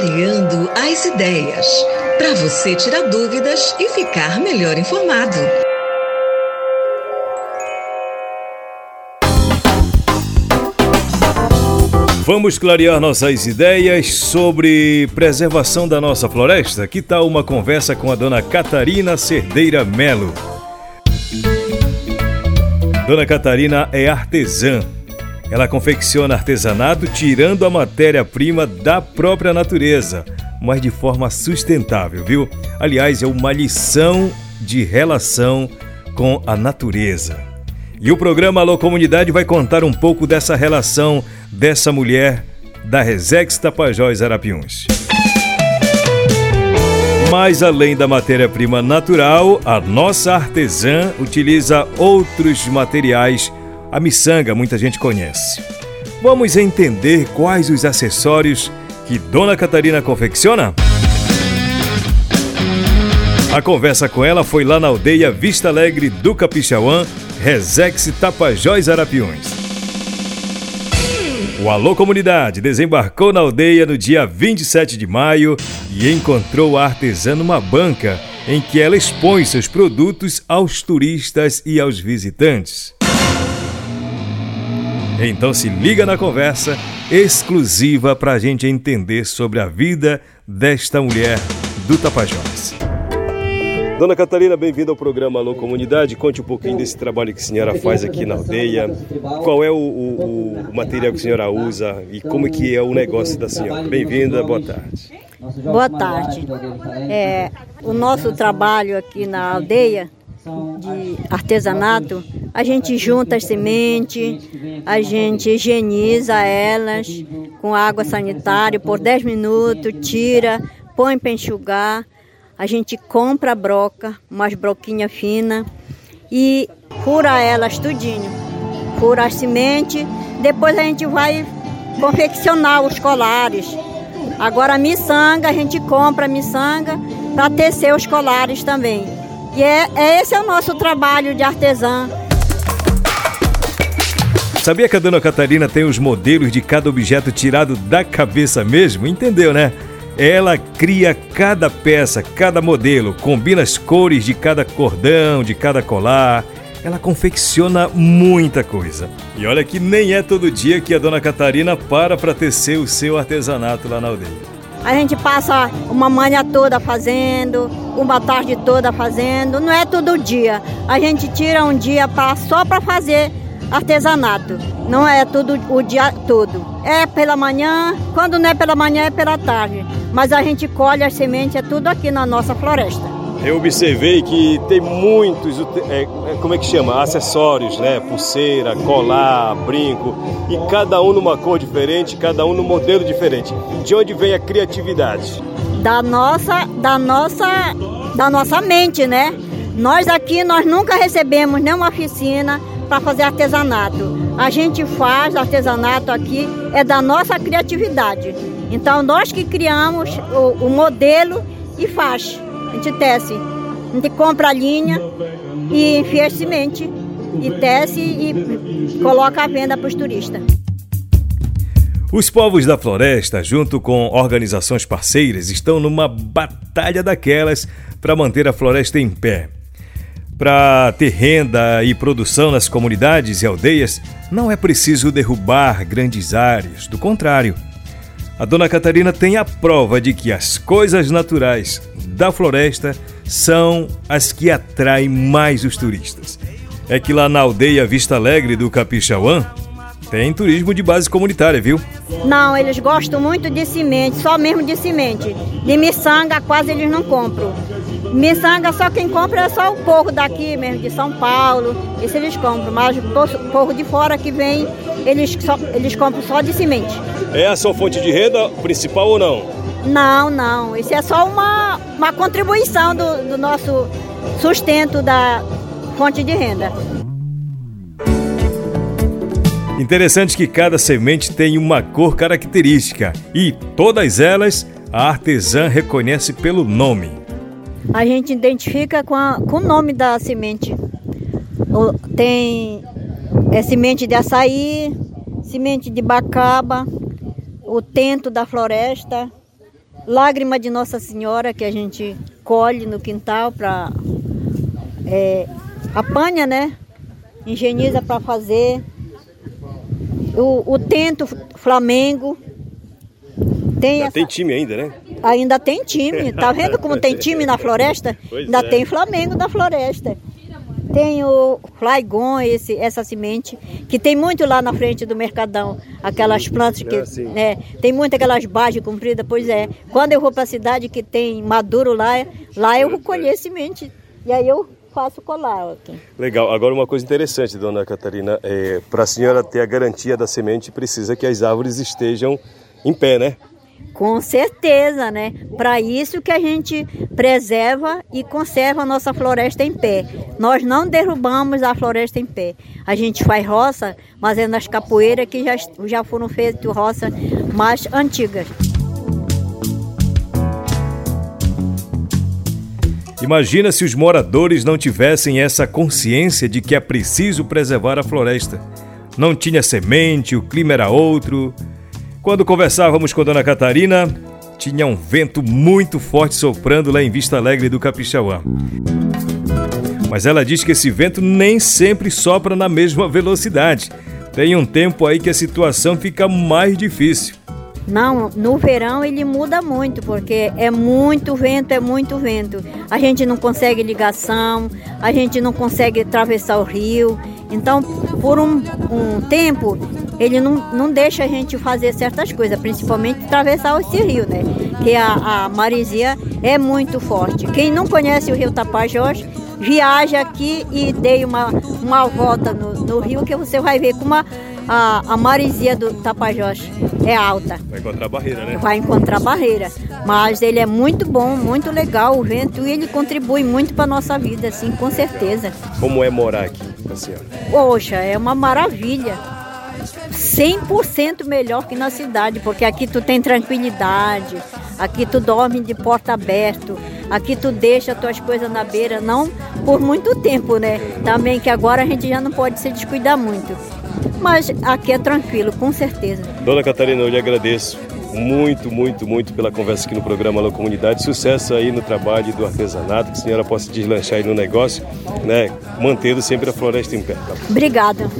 Clareando as ideias. Para você tirar dúvidas e ficar melhor informado. Vamos clarear nossas ideias sobre preservação da nossa floresta? Que tal uma conversa com a dona Catarina Cerdeira Melo? Dona Catarina é artesã. Ela confecciona artesanato tirando a matéria-prima da própria natureza, mas de forma sustentável, viu? Aliás, é uma lição de relação com a natureza. E o programa Alô Comunidade vai contar um pouco dessa relação dessa mulher da Resex Tapajós Arapiuns. Mas além da matéria-prima natural, a nossa artesã utiliza outros materiais. A miçanga muita gente conhece. Vamos entender quais os acessórios que Dona Catarina confecciona? A conversa com ela foi lá na aldeia Vista Alegre do Capixauã, Resex Tapajós Arapiuns. O Alô Comunidade desembarcou na aldeia no dia 27 de maio e encontrou a artesã numa banca em que ela expõe seus produtos aos turistas e aos visitantes. Então se liga na conversa exclusiva para a gente entender sobre a vida desta mulher do Tapajós. Dona Catarina, bem-vinda ao programa Alô Comunidade. Conte um pouquinho desse trabalho que a senhora faz aqui na aldeia. Qual é o, o, o material que a senhora usa e como é que é o negócio da senhora? Bem-vinda, boa tarde. Boa tarde. É, o nosso trabalho aqui na aldeia de artesanato, a gente junta as sementes, a gente higieniza elas com água sanitária por 10 minutos, tira, põe para enxugar a gente compra a broca, umas broquinhas finas e fura elas tudinho. Fura as sementes, depois a gente vai confeccionar os colares. Agora a miçanga, a gente compra a miçanga para tecer os colares também. E é, é, esse é o nosso trabalho de artesã. Sabia que a dona Catarina tem os modelos de cada objeto tirado da cabeça mesmo? Entendeu, né? Ela cria cada peça, cada modelo, combina as cores de cada cordão, de cada colar. Ela confecciona muita coisa. E olha que nem é todo dia que a dona Catarina para para tecer o seu artesanato lá na aldeia. A gente passa uma manhã toda fazendo, uma tarde toda fazendo, não é todo dia. A gente tira um dia pra, só para fazer artesanato. Não é tudo o dia todo. É pela manhã, quando não é pela manhã é pela tarde. Mas a gente colhe as sementes, é tudo aqui na nossa floresta. Eu observei que tem muitos, é, é, como é que chama? Acessórios, né? Pulseira, colar, brinco. E cada um numa cor diferente, cada um num modelo diferente. De onde vem a criatividade? Da nossa, da nossa, da nossa mente, né? Nós aqui, nós nunca recebemos nenhuma oficina para fazer artesanato. A gente faz artesanato aqui, é da nossa criatividade. Então nós que criamos o, o modelo e faz. A gente tece. A gente compra a linha e enfia semente e tece e coloca à venda para os turistas. Os povos da floresta, junto com organizações parceiras, estão numa batalha daquelas para manter a floresta em pé. Para ter renda e produção nas comunidades e aldeias, não é preciso derrubar grandes áreas, do contrário. A dona Catarina tem a prova de que as coisas naturais da floresta são as que atraem mais os turistas. É que lá na aldeia Vista Alegre do Capixauã tem turismo de base comunitária, viu? Não, eles gostam muito de semente, só mesmo de semente. De miçanga quase eles não compram. Miçanga só quem compra é só o povo daqui mesmo, de São Paulo. Isso eles compram, mas o povo de fora que vem, eles, só, eles compram só de semente. É a sua fonte de renda principal ou não? Não, não. Isso é só uma, uma contribuição do, do nosso sustento da fonte de renda. Interessante que cada semente tem uma cor característica e todas elas a artesã reconhece pelo nome a gente identifica com, a, com o nome da semente. Tem é, semente de açaí, semente de bacaba, o tento da floresta, lágrima de Nossa Senhora que a gente colhe no quintal para é, apanha, né? Higieniza para fazer. O, o tento Flamengo. Tem, essa... tem time ainda, né? Ainda tem time. Tá vendo como tem time na floresta? Pois ainda é. tem Flamengo na floresta. Tem o Flygon, esse, essa semente, que tem muito lá na frente do Mercadão. Aquelas plantas que. É, né, tem muito aquelas bases compridas, pois é. Quando eu vou para a cidade que tem maduro lá, lá eu colher semente. E aí eu faço colar. Aqui. Legal. Agora uma coisa interessante, dona Catarina, é, para a senhora ter a garantia da semente, precisa que as árvores estejam em pé, né? Com certeza, né? Para isso que a gente preserva e conserva a nossa floresta em pé. Nós não derrubamos a floresta em pé. A gente faz roça, mas é nas capoeiras que já, já foram feitas roças mais antigas. Imagina se os moradores não tivessem essa consciência de que é preciso preservar a floresta. Não tinha semente, o clima era outro, quando conversávamos com Dona Catarina, tinha um vento muito forte soprando lá em Vista Alegre do Capixauá. Mas ela diz que esse vento nem sempre sopra na mesma velocidade. Tem um tempo aí que a situação fica mais difícil. Não, no verão ele muda muito, porque é muito vento, é muito vento. A gente não consegue ligação, a gente não consegue atravessar o rio. Então, por um, um tempo, ele não, não deixa a gente fazer certas coisas, principalmente atravessar esse rio, né? Que a, a marisia é muito forte. Quem não conhece o rio Tapajós, viaja aqui e dê uma, uma volta no, no rio que você vai ver como a, a, a marisia do Tapajós é alta. Vai encontrar barreira, né? Vai encontrar barreira. Mas ele é muito bom, muito legal o vento e ele contribui muito para nossa vida, assim, com certeza. Como é morar aqui, a senhora? Poxa, é uma maravilha. 100% melhor que na cidade, porque aqui tu tem tranquilidade, aqui tu dorme de porta aberta, aqui tu deixa tuas coisas na beira, não por muito tempo, né? Também que agora a gente já não pode se descuidar muito. Mas aqui é tranquilo, com certeza. Dona Catarina, eu lhe agradeço muito, muito, muito pela conversa aqui no programa Alô Comunidade. Sucesso aí no trabalho do artesanato, que a senhora possa deslanchar aí no negócio, né? Mantendo sempre a floresta em pé. Tá? Obrigada.